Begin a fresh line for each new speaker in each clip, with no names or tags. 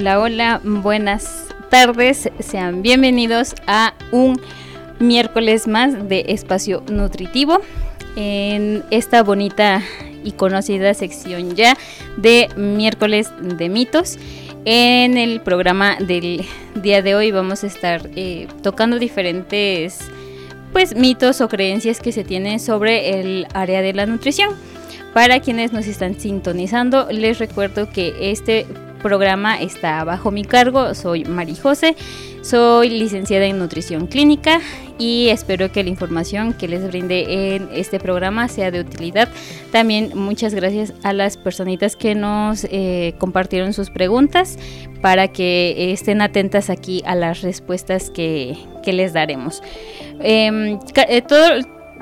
Hola, hola, buenas tardes, sean bienvenidos a un miércoles más de Espacio Nutritivo en esta bonita y conocida sección ya de miércoles de mitos. En el programa del día de hoy vamos a estar eh, tocando diferentes pues mitos o creencias que se tienen sobre el área de la nutrición. Para quienes nos están sintonizando, les recuerdo que este programa está bajo mi cargo. Soy Mari José, soy licenciada en nutrición clínica y espero que la información que les brinde en este programa sea de utilidad. También muchas gracias a las personitas que nos eh, compartieron sus preguntas para que estén atentas aquí a las respuestas que, les daremos. Em, eh,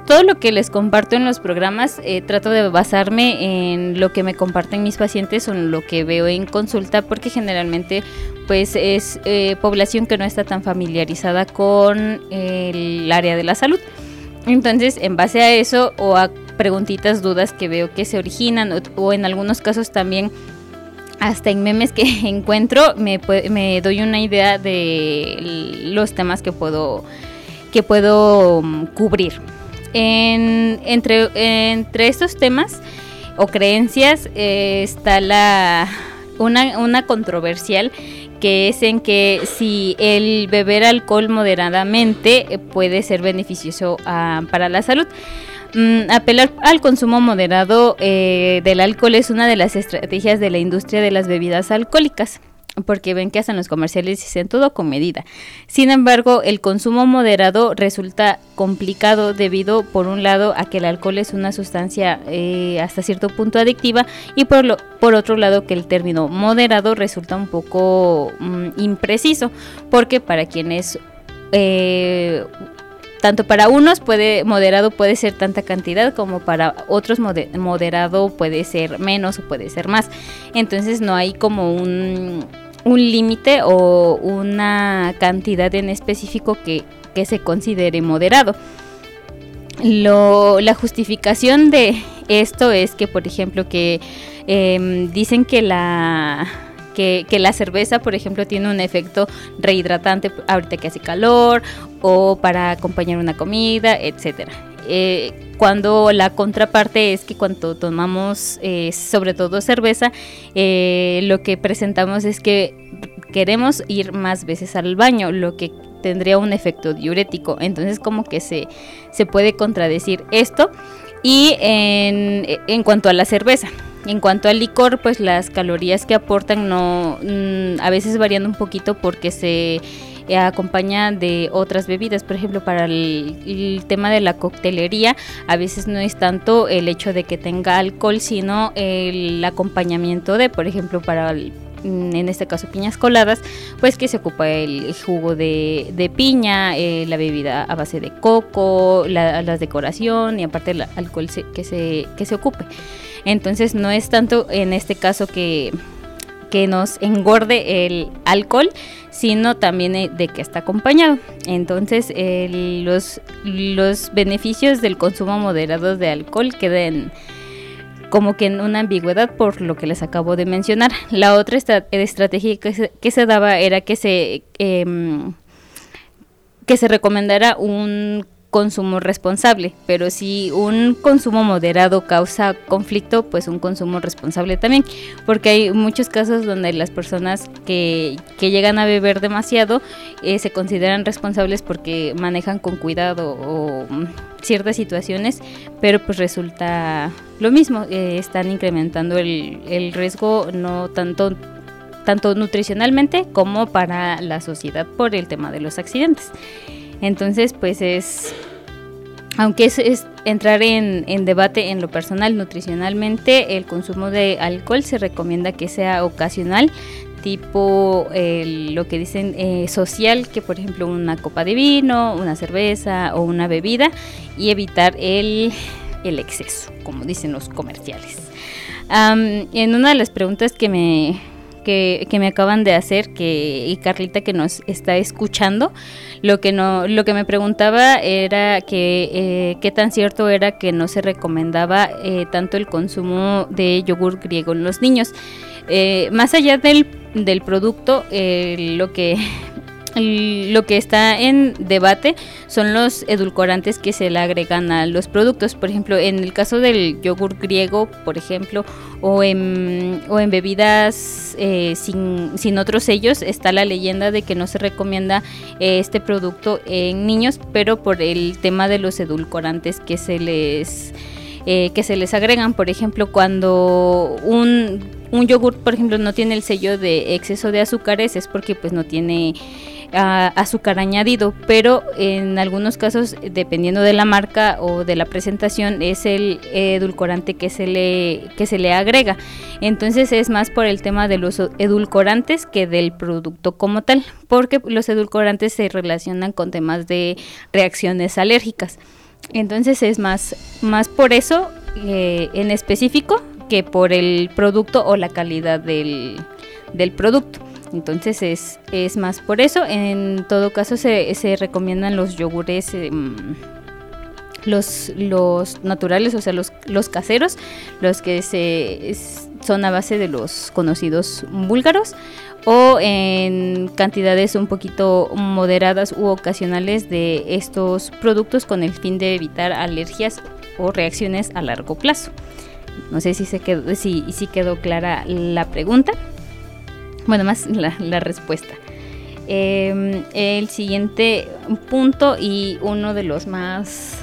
todo lo que les comparto en los programas eh, trato de basarme en lo que me comparten mis pacientes o en lo que veo en consulta porque generalmente pues es eh, población que no está tan familiarizada con el área de la salud. Entonces, en base a eso o a preguntitas, dudas que veo que se originan o, en algunos casos también hasta en memes que encuentro me, me doy una idea de los temas que puedo que puedo mm, entre, entre estos temas o creencias eh, está la una, una controversial que es en que si el beber alcohol moderadamente eh, puede ser beneficioso ah, para la salud. Mm, apelar al consumo moderado eh, del alcohol es una de las estrategias de la industria de las bebidas alcohólicas porque ven que hacen los comerciales y dicen todo con medida. Sin embargo, el consumo moderado resulta complicado debido, por un lado, a que el alcohol es una sustancia eh, hasta cierto punto adictiva y por, lo, por otro lado que el término moderado resulta un poco mm, impreciso, porque para quienes... Eh, tanto para unos puede moderado puede ser tanta cantidad como para otros moderado puede ser menos o puede ser más. Entonces no hay como un un límite o una cantidad en específico que, se considere moderado. Lo, la justificación de esto es que, por ejemplo, que em, dicen que la, que, la cerveza, por ejemplo, tiene un efecto rehidratante ahorita que hace calor o para acompañar una comida, etcétera. Eh, cuando la contraparte es que cuando tomamos eh, sobre todo cerveza, eh, lo que presentamos es que queremos ir más veces al baño, lo que tendría un efecto diurético. Entonces como que se, se puede contradecir esto. Y en, en cuanto a la cerveza, en cuanto al licor, pues las calorías que aportan no mm, a veces varían un poquito porque se acompaña de otras bebidas. Por ejemplo, para el, tema de la coctelería, a veces no es tanto el hecho de que tenga alcohol, sino el acompañamiento de, por ejemplo, para mm, en este caso piñas coladas, pues que se ocupa el jugo de, piña, eh, la bebida a base de coco, la, decoración y aparte el alcohol que, se, que se ocupe. Entonces no es tanto en este caso que que nos engorde el alcohol, sino también eh, de que está acompañado. Entonces, los, los beneficios del consumo moderado de alcohol quedan como que en una ambigüedad por lo que les acabo de mencionar. La otra estrategia que se, que se daba era que se, em, que se recomendara un consumo responsable, pero si un consumo moderado causa conflicto, pues un consumo responsable también, porque hay muchos casos donde las personas que, que llegan a beber demasiado eh, se consideran responsables porque manejan con cuidado o mm, ciertas situaciones, pero pues resulta lo mismo, eh, están incrementando el, el riesgo no tanto tanto nutricionalmente como para la sociedad por el tema de los accidentes. Entonces, pues es, aunque es, entrar en, debate en lo personal, nutricionalmente, el consumo de alcohol se recomienda que sea ocasional, tipo lo que dicen eh, social, que por ejemplo una copa de vino, una cerveza o una bebida, y evitar el, exceso, como dicen los comerciales. en una de las preguntas que me que, me acaban de hacer que, y Carlita que nos está escuchando, lo que, no, lo que me preguntaba era que eh, qué tan cierto era que no se recomendaba eh, tanto el consumo de yogur griego en los niños. Eh, más allá del del producto, lo que lo que está en debate son los edulcorantes que se le agregan a los productos. Por ejemplo, en el caso del yogur griego, por ejemplo, o en, o en bebidas eh, sin, sin, otros sellos, está la leyenda de que no se recomienda eh, este producto en niños, pero por el tema de los edulcorantes que se les... Eh, que se les agregan, por ejemplo, cuando un, un yogur, por ejemplo, no tiene el sello de exceso de azúcares, es porque pues no tiene azúcar añadido, pero en algunos casos, dependiendo de la marca o de la presentación, es el edulcorante que se le, que se le agrega. Entonces es más por el tema de los edulcorantes que del producto como tal, porque los edulcorantes se relacionan con temas de reacciones alérgicas. Entonces es más, más por eso eh, en específico que por el producto o la calidad del, del producto. Entonces es, es más por eso. En todo caso se, se recomiendan los yogures. Em, los, los naturales, o sea, los, los caseros, los que se, son a base de los conocidos búlgaros o en cantidades un poquito moderadas u ocasionales de estos productos con el fin de evitar alergias o reacciones a largo plazo. No sé si se quedó, si, si quedó clara la pregunta. Bueno, más la, respuesta. Em, el siguiente punto y uno de los más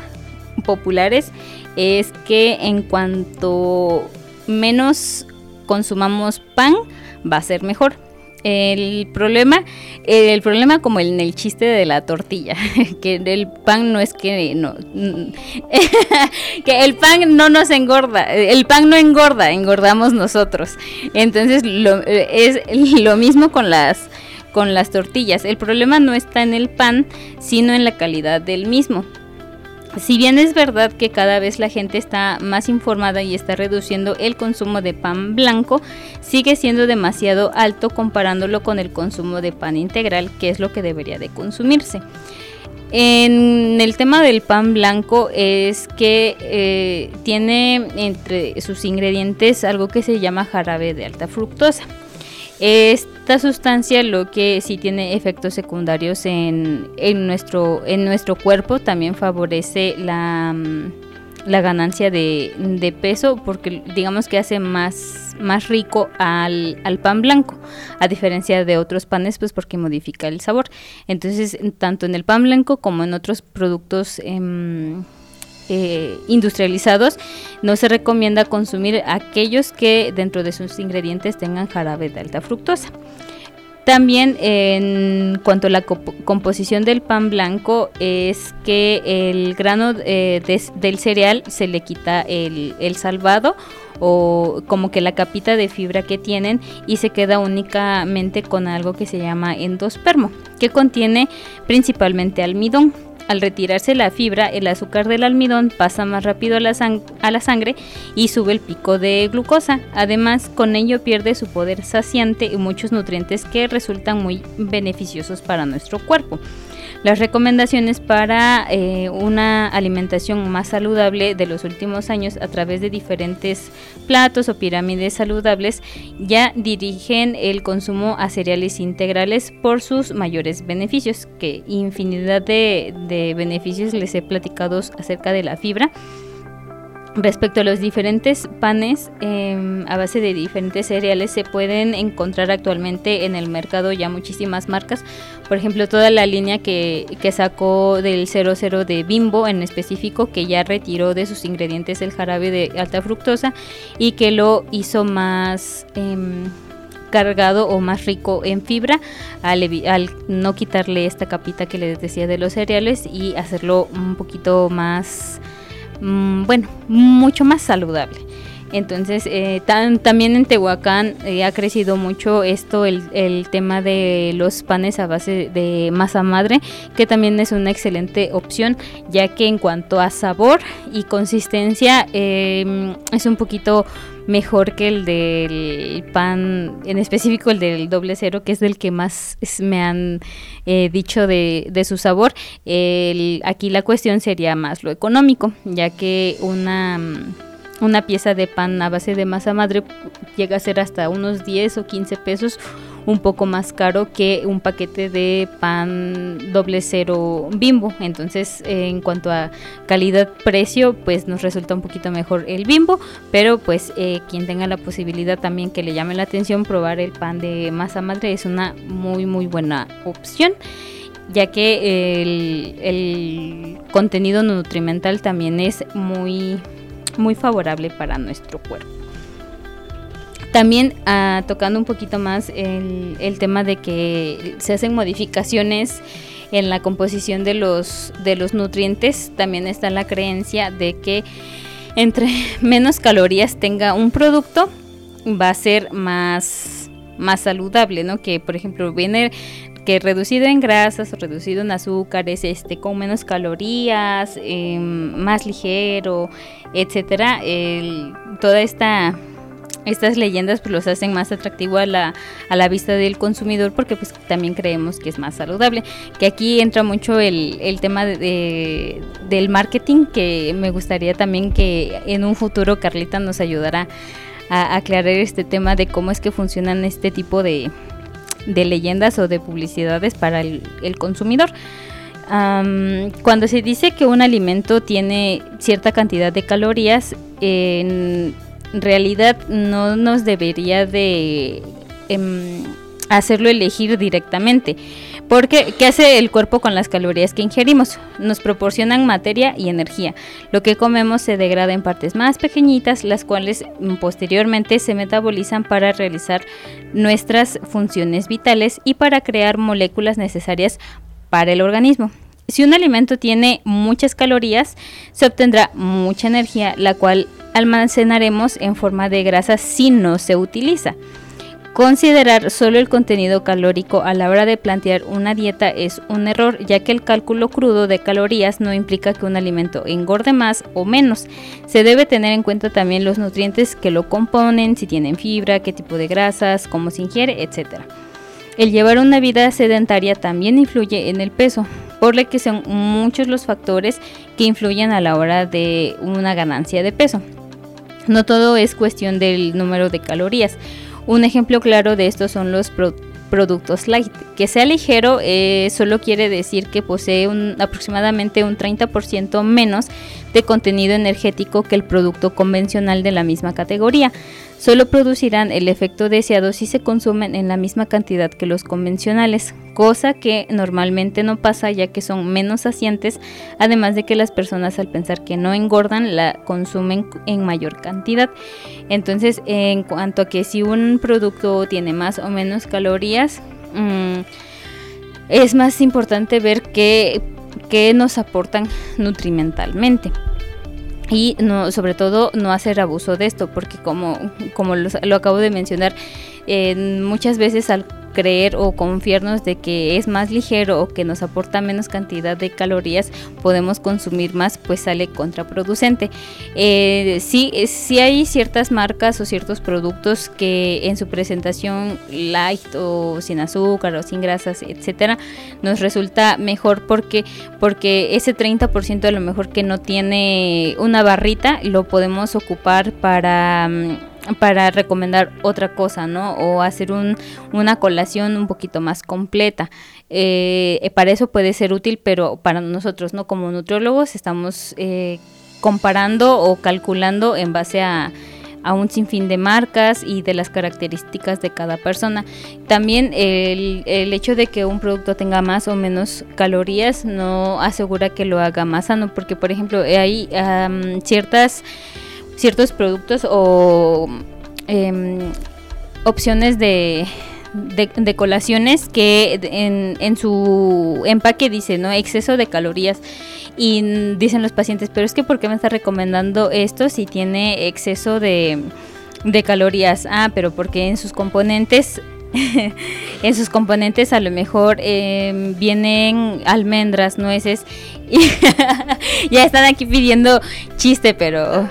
populares es que en cuanto menos consumamos pan va a ser mejor. El problema, el problema como en el chiste de la tortilla, que el pan no es que no, que el pan no nos engorda, el pan no engorda, engordamos nosotros. Entonces lo, es lo mismo con las con las tortillas. El problema no está en el pan, sino en la calidad del mismo. Si bien es verdad que cada vez la gente está más informada y está reduciendo el consumo de pan blanco, sigue siendo demasiado alto comparándolo con el consumo de pan integral, que es lo que debería de consumirse. En el tema del pan blanco es que eh, tiene entre sus ingredientes algo que se llama jarabe de alta fructosa. Esta sustancia lo que sí tiene efectos secundarios en, nuestro, en nuestro cuerpo, también favorece la, mm, ganancia de, peso porque digamos que hace más, más rico al, pan blanco, a diferencia de otros panes, pues porque modifica el sabor. Entonces, tanto en el pan blanco como en otros productos... Em, eh, industrializados, no se recomienda consumir aquellos que dentro de sus ingredientes tengan jarabe de alta fructosa. También en cuanto a la composición del pan blanco es que el grano eh, del cereal se le quita el, el, salvado o como que la capita de fibra que tienen y se queda únicamente con algo que se llama endospermo, que contiene principalmente almidón. Al retirarse la fibra, el azúcar del almidón pasa más rápido a la, sangre y sube el pico de glucosa. Además, con ello pierde su poder saciante y muchos nutrientes que resultan muy beneficiosos para nuestro cuerpo. Las recomendaciones para eh, una alimentación más saludable de los últimos años a través de diferentes platos o pirámides saludables ya dirigen el consumo a cereales integrales por sus mayores beneficios, que infinidad de, de beneficios les he platicado acerca de la fibra Respecto a los diferentes panes em, a base de diferentes cereales, se pueden encontrar actualmente en el mercado ya muchísimas marcas. Por ejemplo, toda la línea que, sacó del 00 de Bimbo en específico, que ya retiró de sus ingredientes el jarabe de alta fructosa y que lo hizo más em, cargado o más rico en fibra al, al, no quitarle esta capita que les decía de los cereales y hacerlo un poquito más bueno, mucho más saludable. Entonces, eh, también en Tehuacán eh, ha crecido mucho esto, el, tema de los panes a base de masa madre, que también es una excelente opción, ya que en cuanto a sabor y consistencia em, es un poquito mejor que el del pan, en específico el del doble cero, que es del que más me han eh, dicho de, de, su sabor. aquí la cuestión sería más lo económico, ya que una una pieza de pan a base de masa madre llega a ser hasta unos 10 o 15 pesos un poco más caro que un paquete de pan doble cero bimbo. Entonces, en cuanto a calidad-precio, pues nos resulta un poquito mejor el bimbo, pero pues eh, quien tenga la posibilidad también que le llame la atención probar el pan de masa madre es una muy muy buena opción ya que el, contenido nutrimental también es muy, muy favorable para nuestro cuerpo. También ah, tocando un poquito más el, el, tema de que se hacen modificaciones en la composición de los, de los nutrientes, también está la creencia de que entre menos calorías tenga un producto, va a ser más, más saludable, ¿no? Que por ejemplo viene que reducido en grasas reducido en azúcares, este, con menos calorías, em, más ligero, etcétera, toda esta estas leyendas pues los hacen más atractivo a la, a la vista del consumidor porque pues también creemos que es más saludable. Que aquí entra mucho el, el tema de, del marketing que me gustaría también que en un futuro Carlita nos ayudara a aclarar este tema de cómo es que funcionan este tipo de, de leyendas o de publicidades para el, consumidor. cuando se dice que un alimento tiene cierta cantidad de calorías, en realidad no nos debería de em, hacerlo elegir directamente. Porque, ¿qué hace el cuerpo con las calorías que ingerimos? Nos proporcionan materia y energía. Lo que comemos se degrada en partes más pequeñitas, las cuales mm, posteriormente se metabolizan para realizar nuestras funciones vitales y para crear moléculas necesarias para el organismo. Si un alimento tiene muchas calorías, se obtendrá mucha energía, la cual almacenaremos en forma de grasa si no se utiliza. Considerar solo el contenido calórico a la hora de plantear una dieta es un error, ya que el cálculo crudo de calorías no implica que un alimento engorde más o menos. Se debe tener en cuenta también los nutrientes que lo componen, si tienen fibra, qué tipo de grasas, cómo se ingiere, etc. El llevar una vida sedentaria también influye en el peso, por lo que son muchos los factores que influyen a la hora de una ganancia de peso. No todo es cuestión del número de calorías. Un ejemplo claro de esto son los productos light. Que sea ligero eh, solo quiere decir que posee un, aproximadamente un 30% menos de contenido energético que el producto convencional de la misma categoría solo producirán el efecto deseado si se consumen en la misma cantidad que los convencionales, cosa que normalmente no pasa ya que son menos saciantes, además de que las personas al pensar que no engordan la consumen en mayor cantidad. Entonces, en cuanto a que si un producto tiene más o menos calorías, mm, es más importante ver qué, qué nos aportan nutrimentalmente y no, sobre todo no hacer abuso de esto porque como, como lo, acabo de mencionar muchas veces al creer o confiarnos de que es más ligero o que nos aporta menos cantidad de calorías, podemos consumir más, pues sale contraproducente. Eh, sí, hay ciertas marcas o ciertos productos que en su presentación light o sin azúcar o sin grasas, etcétera, nos resulta mejor porque, porque ese 30% a lo mejor que no tiene una barrita lo podemos ocupar para mm, para recomendar otra cosa, ¿no? O hacer un, una colación un poquito más completa. Eh, para eso puede ser útil, pero para nosotros, ¿no? Como nutriólogos estamos eh, comparando o calculando en base a, a un sinfín de marcas y de las características de cada persona. También el, el, hecho de que un producto tenga más o menos calorías no asegura que lo haga más sano, porque por ejemplo hay ciertas ciertos productos o em, opciones de, de, colaciones que en, en, su empaque dice, ¿no? Exceso de calorías. Y dicen los pacientes, pero es que ¿por qué me está recomendando esto si tiene exceso de, de calorías? Ah, pero porque en sus componentes en sus componentes a lo mejor em, vienen almendras, nueces. ya están aquí pidiendo chiste, pero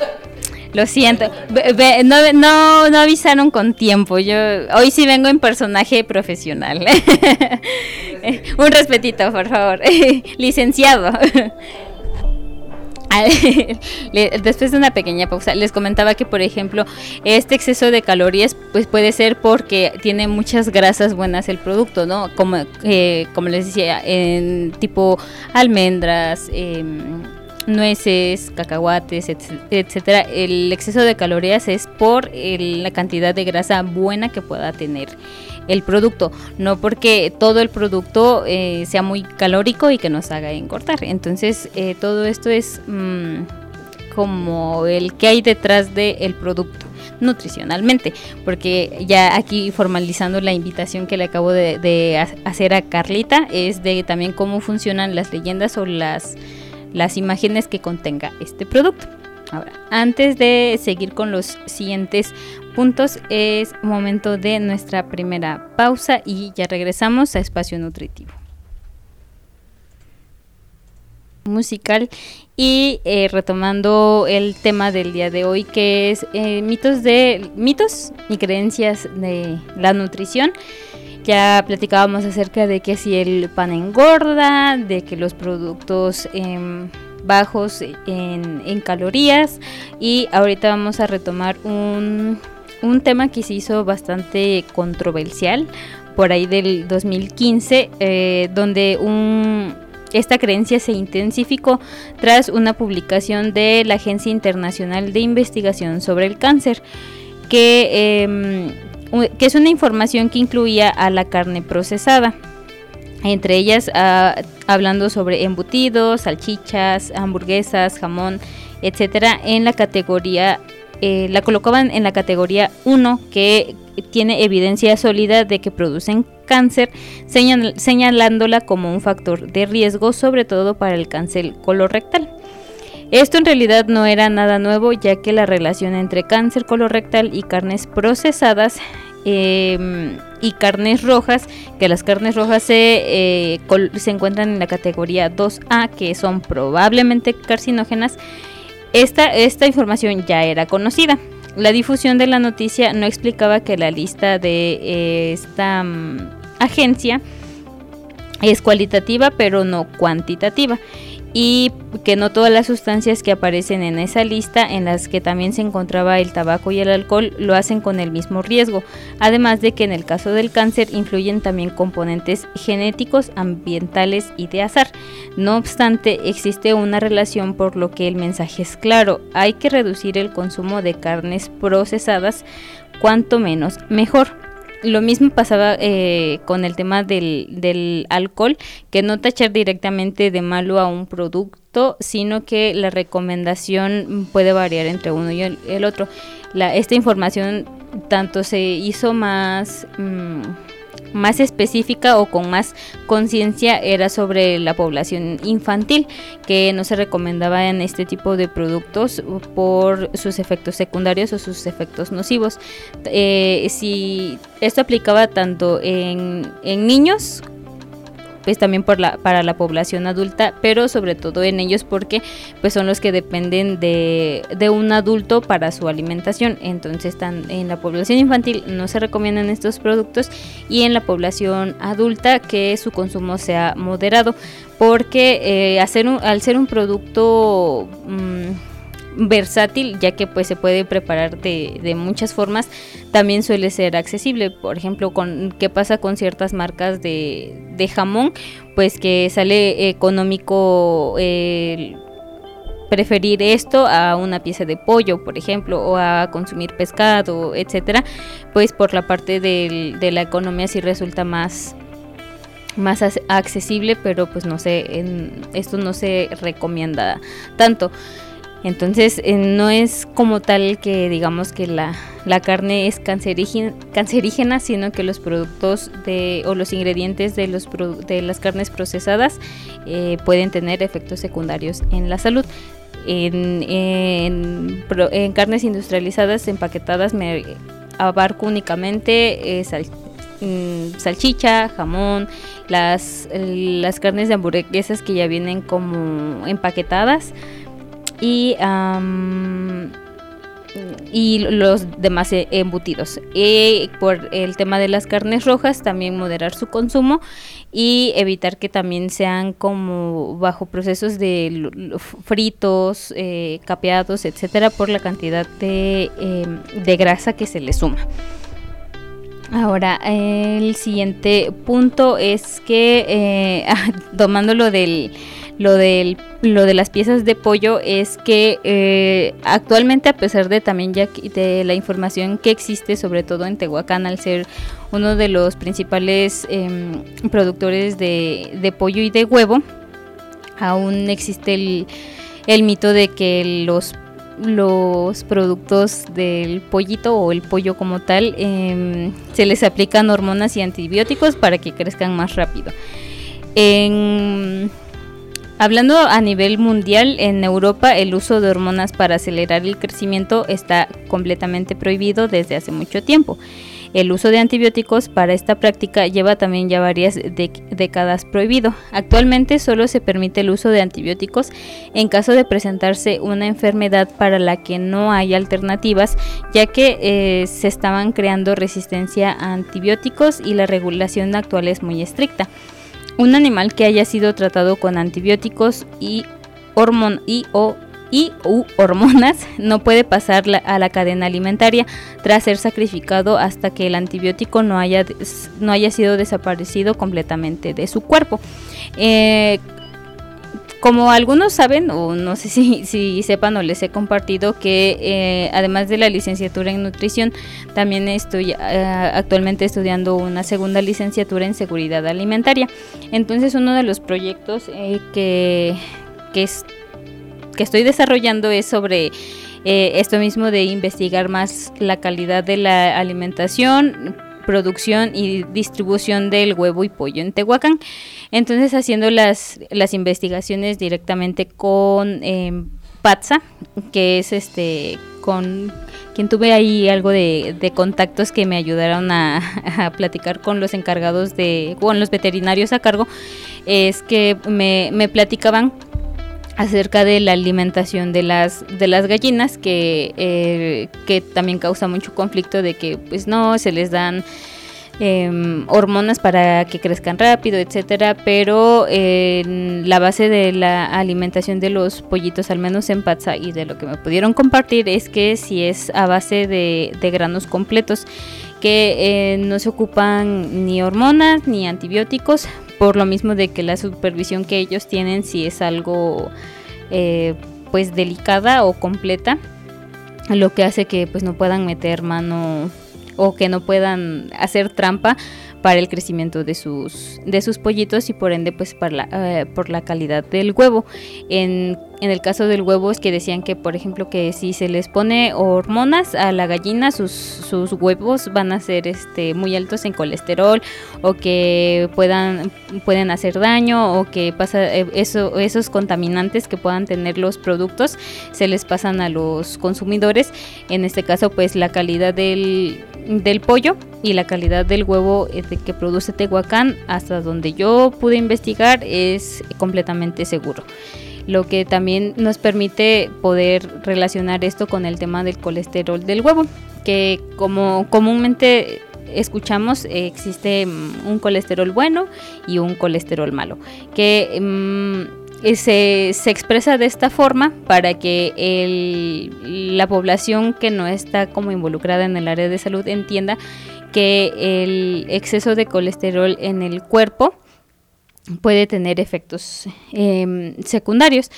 lo siento. no, no, no avisaron con tiempo. Yo hoy sí vengo en personaje profesional. Un respetito, por favor. Licenciado. después de una pequeña pausa, les comentaba que, por ejemplo, este exceso de calorías pues puede ser porque tiene muchas grasas buenas el producto, ¿no? Como, eh, como les decía, en tipo almendras, em, nueces, cacahuates, etcétera. El exceso de calorías es por la cantidad de grasa buena que pueda tener el producto, no porque todo el producto eh, sea muy calórico y que nos haga engordar. Entonces, eh, todo esto es mm, como el que hay detrás del producto nutricionalmente, porque ya aquí formalizando la invitación que le acabo de, de, hacer a Carlita es de también cómo funcionan las leyendas o las, las imágenes que contenga este producto. Ahora, antes de seguir con los siguientes puntos, es momento de nuestra primera pausa y ya regresamos a Espacio Nutritivo. Musical y eh, retomando el tema del día de hoy que es eh, mitos de mitos y creencias de la nutrición ya platicábamos acerca de que si el pan engorda de que los productos em, bajos en, calorías. Y ahorita vamos a retomar un, un tema que se hizo bastante controversial por ahí del 2015 eh, donde un, esta creencia se intensificó tras una publicación de la Agencia Internacional de Investigación sobre el Cáncer que, em, que es una información que incluía a la carne procesada entre ellas ah, hablando sobre embutidos, salchichas, hamburguesas, jamón, etcétera, en la categoría, eh, la colocaban en la categoría 1, que tiene evidencia sólida de que producen cáncer, señalándola como un factor de riesgo, sobre todo para el cáncer colorectal. Esto en realidad no era nada nuevo, ya que la relación entre cáncer colorectal y carnes procesadas Em, y carnes rojas, que las carnes rojas se, eh, se encuentran en la categoría 2A, que son probablemente carcinógenas. Esta, esta información ya era conocida. La difusión de la noticia no explicaba que la lista de eh, esta mm, agencia es cualitativa pero no cuantitativa y que no todas las sustancias que aparecen en esa lista, en las que también se encontraba el tabaco y el alcohol, lo hacen con el mismo riesgo, además de que en el caso del cáncer influyen también componentes genéticos, ambientales y de azar. No obstante, existe una relación por lo que el mensaje es claro, hay que reducir el consumo de carnes procesadas, cuanto menos mejor. Lo mismo pasaba eh, con el tema del, alcohol, que no tachar directamente de malo a un producto, sino que la recomendación puede variar entre uno y el, otro. La, esta información tanto se hizo más... Mm, más específica o con más conciencia era sobre la población infantil, que no se recomendaba en este tipo de productos por sus efectos secundarios o sus efectos nocivos. Eh, si esto aplicaba tanto en, en niños pues también por la, para la población adulta, pero sobre todo en ellos porque pues son los que dependen de, de un adulto para su alimentación. Entonces están en la población infantil no se recomiendan estos productos y en la población adulta que su consumo sea moderado porque eh, hacer al ser un producto... Mm, versátil ya que pues se puede preparar de, de, muchas formas también suele ser accesible. Por ejemplo con qué pasa con ciertas marcas de, de jamón pues que sale económico preferir esto a una pieza de pollo por ejemplo o a consumir pescado etcétera pues por la parte de la economía sí resulta más más accesible pero pues no sé esto no se recomienda tanto entonces eh, no es como tal que digamos que la, carne es cancerígena, sino que los productos de, o los ingredientes de, los, de las carnes procesadas eh, pueden tener efectos secundarios en la salud. En, en, carnes industrializadas, empaquetadas, me abarco únicamente eh, mm, salchicha, jamón, las, las carnes de hamburguesas que ya vienen como empaquetadas y y los demás e, embutidos. Y por el tema de las carnes rojas, también moderar su consumo y evitar que también sean como bajo procesos de fritos, eh, capeados, etcétera, por la cantidad de, em, de grasa que se le suma. Ahora, el siguiente punto es que, eh, ah, tomando lo del lo, del, lo de las piezas de pollo es que eh, actualmente a pesar de también ya de la información que existe sobre todo en Tehuacán al ser uno de los principales em, productores de, pollo y de huevo aún existe el, el mito de que los los productos del pollito o el pollo como tal em, se les aplican hormonas y antibióticos para que crezcan más rápido. En Hablando a nivel mundial, en Europa el uso de hormonas para acelerar el crecimiento está completamente prohibido desde hace mucho tiempo. El uso de antibióticos para esta práctica lleva también ya varias décadas prohibido. Actualmente solo se permite el uso de antibióticos en caso de presentarse una enfermedad para la que no hay alternativas, ya que eh, se estaban creando resistencia a antibióticos y la regulación actual es muy estricta. Un animal que haya sido tratado con antibióticos y, hormonas no puede pasar a la cadena alimentaria tras ser sacrificado hasta que el antibiótico no haya, no haya sido desaparecido completamente de su cuerpo. Eh, como algunos saben, o no sé si, sepan o les he compartido, que eh, además de la licenciatura en nutrición, también estoy eh, actualmente estudiando una segunda licenciatura en seguridad alimentaria. Entonces uno de los proyectos eh, que, que, estoy desarrollando es sobre esto mismo de investigar más la calidad de la alimentación producción y distribución del huevo y pollo en Tehuacán. Entonces haciendo las, las investigaciones directamente con eh, Patsa, que es este con quien tuve ahí algo de, contactos que me ayudaron a, platicar con los encargados de, con los veterinarios a cargo, es que me, me platicaban acerca de la alimentación de las de las gallinas que, eh, que también causa mucho conflicto de que pues no se les dan Em, hormonas para que crezcan rápido, etcétera, pero la base de la alimentación de los pollitos, al menos en Patsa y de lo que me pudieron compartir, es que si es a base de, granos completos, que eh, no se ocupan ni hormonas ni antibióticos, por lo mismo de que la supervisión que ellos tienen si es algo eh, pues delicada o completa, lo que hace que pues no puedan meter mano o que no puedan hacer trampa para el crecimiento de sus, de sus pollitos y por ende pues para la, eh, por la calidad del huevo. En, en, el caso del huevo es que decían que por ejemplo que si se les pone hormonas a la gallina sus, sus huevos van a ser este, muy altos en colesterol o que puedan, pueden hacer daño o que pasa eh, eso, esos contaminantes que puedan tener los productos se les pasan a los consumidores. En este caso pues la calidad del, del pollo y la calidad del huevo eh, que produce Tehuacán, hasta donde yo pude investigar, es completamente seguro. Lo que también nos permite poder relacionar esto con el tema del colesterol del huevo, que como comúnmente escuchamos existe mm, un colesterol bueno y un colesterol malo, que mm, se, se, expresa de esta forma para que el, la población que no está como involucrada en el área de salud entienda que el exceso de colesterol en el cuerpo puede tener efectos em, secundarios,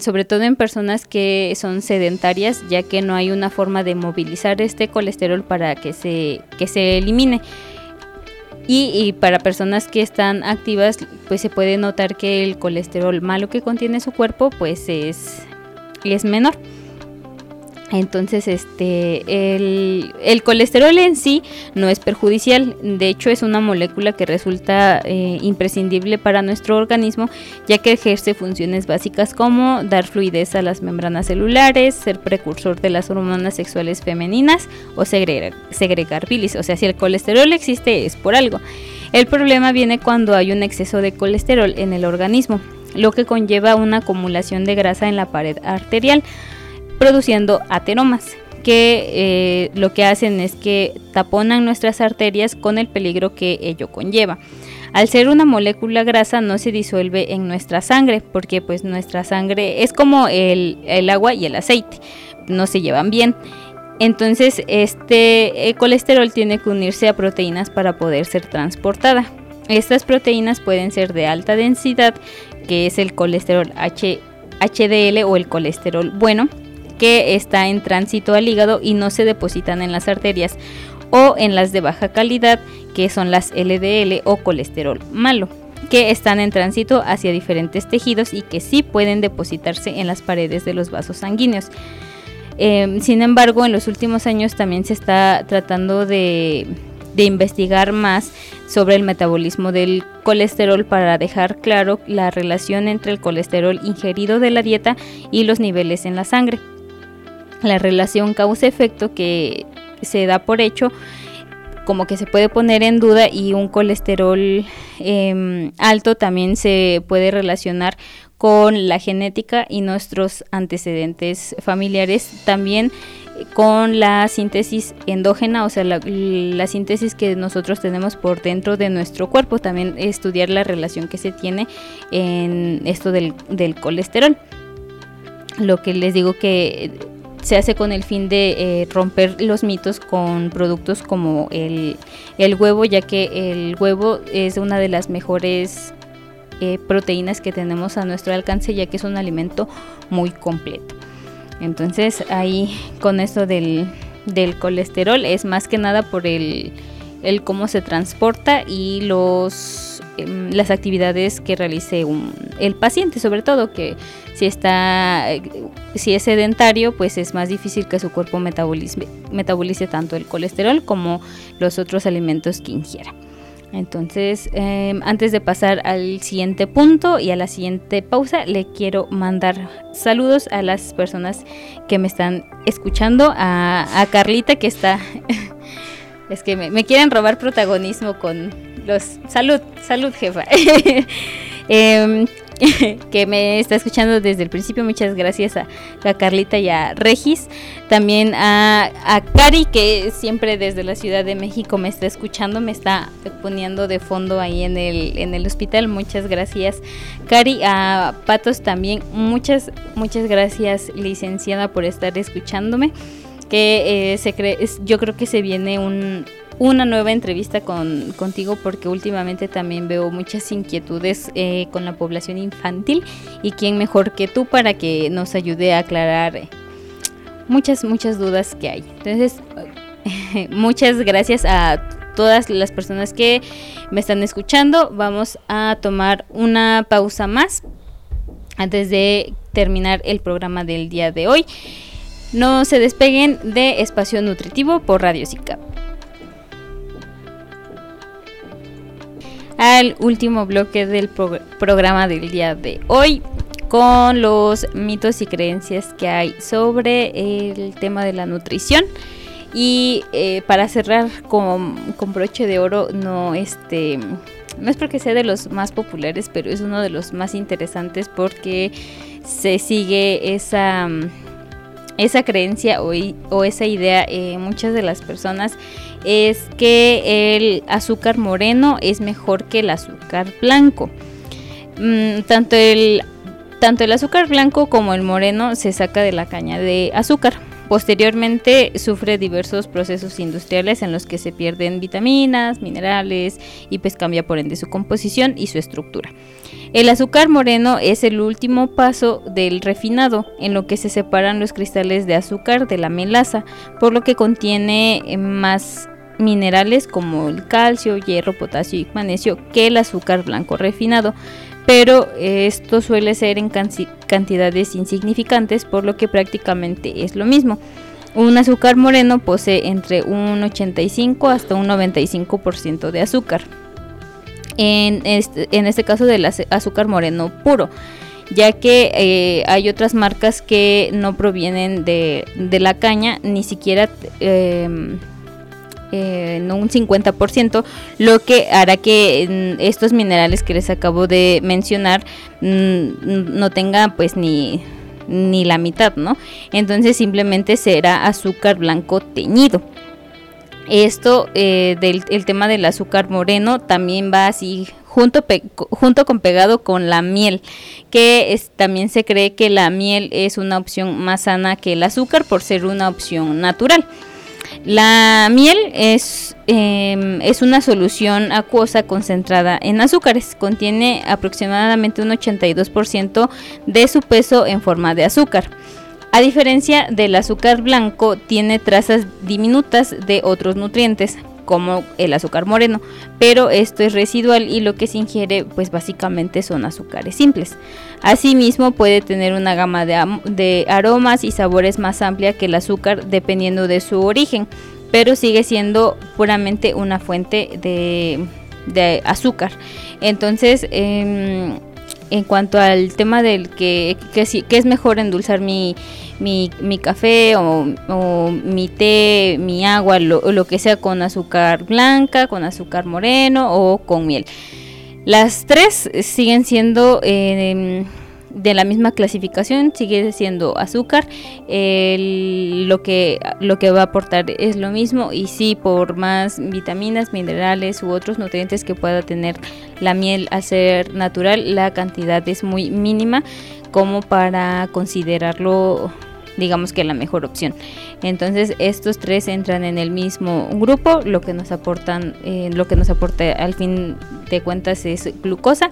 sobre todo en personas que son sedentarias, ya que no hay una forma de movilizar este colesterol para que se, que se elimine. Y, para personas que están activas, pues se puede notar que el colesterol malo que contiene su cuerpo, pues es, es menor. Entonces, este, el, colesterol en sí no es perjudicial, de hecho es una molécula que resulta eh, imprescindible para nuestro organismo, ya que ejerce funciones básicas como dar fluidez a las membranas celulares, ser precursor de las hormonas sexuales femeninas o segregar, segregar bilis. O sea, si el colesterol existe es por algo. El problema viene cuando hay un exceso de colesterol en el organismo, lo que conlleva una acumulación de grasa en la pared arterial produciendo ateromas que eh, lo que hacen es que taponan nuestras arterias con el peligro que ello conlleva. Al ser una molécula grasa no se disuelve en nuestra sangre porque pues nuestra sangre es como el, el agua y el aceite, no se llevan bien. Entonces este el colesterol tiene que unirse a proteínas para poder ser transportada. Estas proteínas pueden ser de alta densidad, que es el colesterol HDL o el colesterol bueno, que está en tránsito al hígado y no se depositan en las arterias, o en las de baja calidad, que son las LDL o colesterol malo que están en tránsito hacia diferentes tejidos y que sí pueden depositarse en las paredes de los vasos sanguíneos. Em, sin embargo, en los últimos años también se está tratando de de investigar más sobre el metabolismo del colesterol para dejar claro la relación entre el colesterol ingerido de la dieta y los niveles en la sangre. La relación causa-efecto que se da por hecho como que se puede poner en duda y un colesterol em, alto también se puede relacionar con la genética y nuestros antecedentes familiares. También con la síntesis endógena, o sea, la, síntesis que nosotros tenemos por dentro de nuestro cuerpo. También estudiar la relación que se tiene en esto del, colesterol. Lo que les digo que se hace con el fin de eh, romper los mitos con productos como el, huevo, ya que el huevo es una de las mejores eh, proteínas que tenemos a nuestro alcance, ya que es un alimento muy completo. Entonces ahí con esto del, colesterol es más que nada por el, cómo se transporta y los las actividades que realice el paciente, sobre todo que si está si es sedentario, pues es más difícil que su cuerpo metabolice, metabolice tanto el colesterol como los otros alimentos que ingiera. Entonces, em, antes de pasar al siguiente punto y a la siguiente pausa, le quiero mandar saludos a las personas que me están escuchando, a, Carlita que está... es que me, quieren robar protagonismo con los... Salud, salud jefa. eh, que me está escuchando desde el principio. Muchas gracias a, Carlita y a Regis. También a, a, Cari, que siempre desde la Ciudad de México me está escuchando, me está poniendo de fondo ahí en el, en el hospital. Muchas gracias, Cari. A Patos también, muchas, muchas gracias, licenciada, por estar escuchándome. Que eh, se cree, yo creo que se viene un, una nueva entrevista con, contigo porque últimamente también veo muchas inquietudes eh, con la población infantil y quién mejor que tú para que nos ayude a aclarar eh, muchas, muchas dudas que hay. Entonces, muchas gracias a todas las personas que me están escuchando. Vamos a tomar una pausa más antes de terminar el programa del día de hoy. No se despeguen de Espacio Nutritivo por Radio SICAP. Al último bloque del programa del día de hoy con los mitos y creencias que hay sobre el tema de la nutrición. Y eh, para cerrar con, con, broche de oro, no este no es porque sea de los más populares, pero es uno de los más interesantes porque se sigue esa esa creencia o, o esa idea en muchas de las personas es que el azúcar moreno es mejor que el azúcar blanco. Mm, tanto, el, tanto el azúcar blanco como el moreno se saca de la caña de azúcar. Posteriormente sufre diversos procesos industriales en los que se pierden vitaminas, minerales y pues cambia por ende su composición y su estructura. El azúcar moreno es el último paso del refinado, en lo que se separan los cristales de azúcar de la melaza, por lo que contiene eh, más minerales como el calcio, hierro, potasio y magnesio que el azúcar blanco refinado, pero esto suele ser en cantidades insignificantes, por lo que prácticamente es lo mismo. Un azúcar moreno posee entre un 85 hasta un 95% de azúcar. En este, este caso del azúcar moreno puro ya que eh, hay otras marcas que no provienen de, la caña, ni siquiera em, eh, un 50%, lo que hará que mm, estos minerales que les acabo de mencionar mm, no tengan pues ni, ni la mitad, ¿no? Entonces simplemente será azúcar blanco teñido. Esto eh, del el tema del azúcar moreno también va así junto, junto con pegado con la miel, que también se cree que la miel es una opción más sana que el azúcar por ser una opción natural. La miel es, em, es una solución acuosa concentrada en azúcares. Contiene aproximadamente un 82% de su peso en forma de azúcar. A diferencia del azúcar blanco, tiene trazas diminutas de otros nutrientes, como el azúcar moreno, pero esto es residual y lo que se ingiere pues básicamente son azúcares simples. Asimismo puede tener una gama de, aromas y sabores más amplia que el azúcar dependiendo de su origen, pero sigue siendo puramente una fuente de, azúcar. Entonces, em, en cuanto al tema del que, que, que es mejor endulzar mi, mi, mi café o, mi té, mi agua, lo, lo que sea con azúcar blanca, con azúcar moreno o con miel. Las tres siguen siendo eh, de la misma clasificación, sigue siendo azúcar. lo, que, lo que va a aportar es lo mismo y sí, por más vitaminas, minerales u otros nutrientes que pueda tener la miel a ser natural, la cantidad es muy mínima como para considerarlo digamos que la mejor opción. Entonces estos tres entran en el mismo grupo, lo que nos aportan, eh, lo que nos aporta al fin de cuentas es glucosa.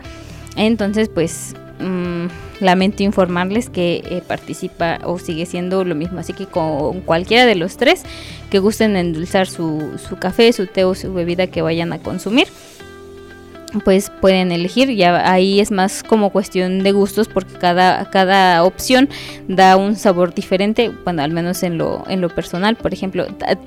Entonces pues mmm, lamento informarles que eh, participa o sigue siendo lo mismo, así que con cualquiera de los tres que gusten endulzar su, su café, su té o su bebida que vayan a consumir pues pueden elegir. Ya ahí es más como cuestión de gustos porque cada cada opción da un sabor diferente bueno al menos en lo en lo personal. Por ejemplo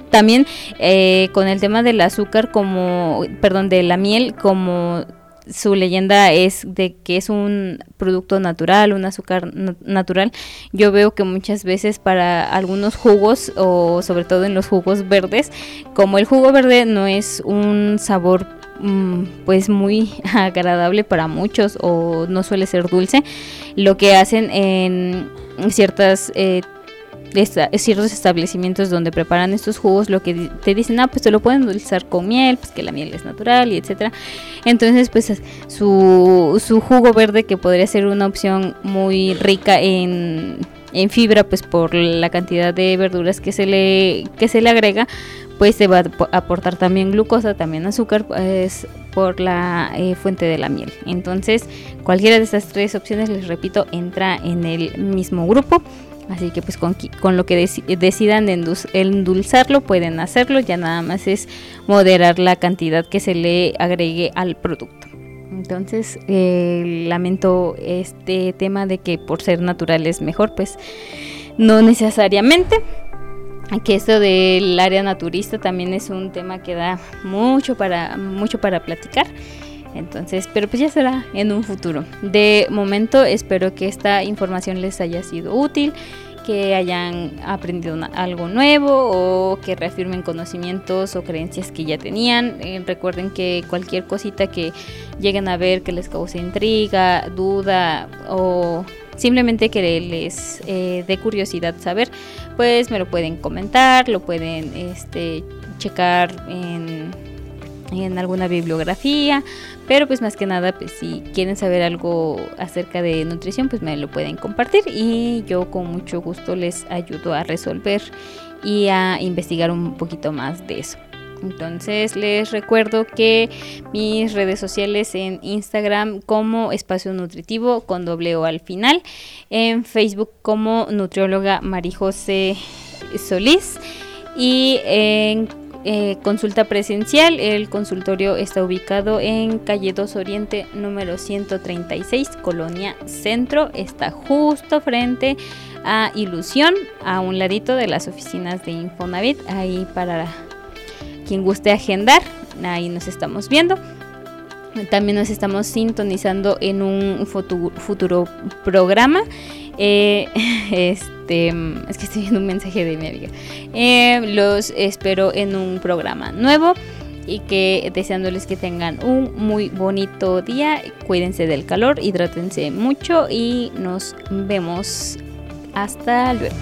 también eh, con el tema del azúcar como perdón de la miel como su leyenda es de que es un producto natural, un azúcar natural. Yo veo que muchas veces para algunos jugos o sobre todo en los jugos verdes, como el jugo verde no es un sabor Mm, pues muy agradable para muchos o no suele ser dulce lo que hacen en ciertas eh, ciertos establecimientos donde preparan estos jugos lo que te dicen ah pues te lo pueden dulzar con miel pues que la miel es natural y etcétera. Entonces pues su, su jugo verde que podría ser una opción muy rica en en fibra pues por la cantidad de verduras que se le que se le agrega pues se va a aportar también glucosa también azúcar pues por la eh, fuente de la miel. Entonces cualquiera de estas tres opciones les repito entra en el mismo grupo Así que pues con, con lo que decidan endulzarlo pueden hacerlo, ya nada más es moderar la cantidad que se le agregue al producto. Entonces, eh, lamento este tema de que por ser natural es mejor, pues no necesariamente. Que esto del área naturista también es un tema que da mucho para, mucho para platicar. Entonces, pero pues ya será en un futuro. De momento espero que esta información les haya sido útil que hayan aprendido algo nuevo o que reafirmen conocimientos o creencias que ya tenían. Eh, recuerden que cualquier cosita que lleguen a ver que les cause intriga, duda o simplemente que les eh, dé curiosidad saber, pues me lo pueden comentar, lo pueden este, checar en, en alguna bibliografía pero pues más que nada, pues si quieren saber algo acerca de nutrición, pues me lo pueden compartir y yo con mucho gusto les ayudo a resolver y a investigar un poquito más de eso. Entonces les recuerdo que mis redes sociales en Instagram como Espacio Nutritivo con doble O al final, en Facebook como Nutrióloga Marijose Solís y en eh, consulta presencial. El consultorio está ubicado en calle 2 Oriente número 136, Colonia Centro. Está justo frente a Ilusión, a un ladito de las oficinas de Infonavit. Ahí para quien guste agendar, ahí nos estamos viendo. También nos estamos sintonizando en un futuro, programa. Eh, este, es que estoy viendo un mensaje de mi amiga. Eh, los espero en un programa nuevo y que deseándoles que tengan un muy bonito día. Cuídense del calor, hidrátense mucho y nos vemos Hasta luego.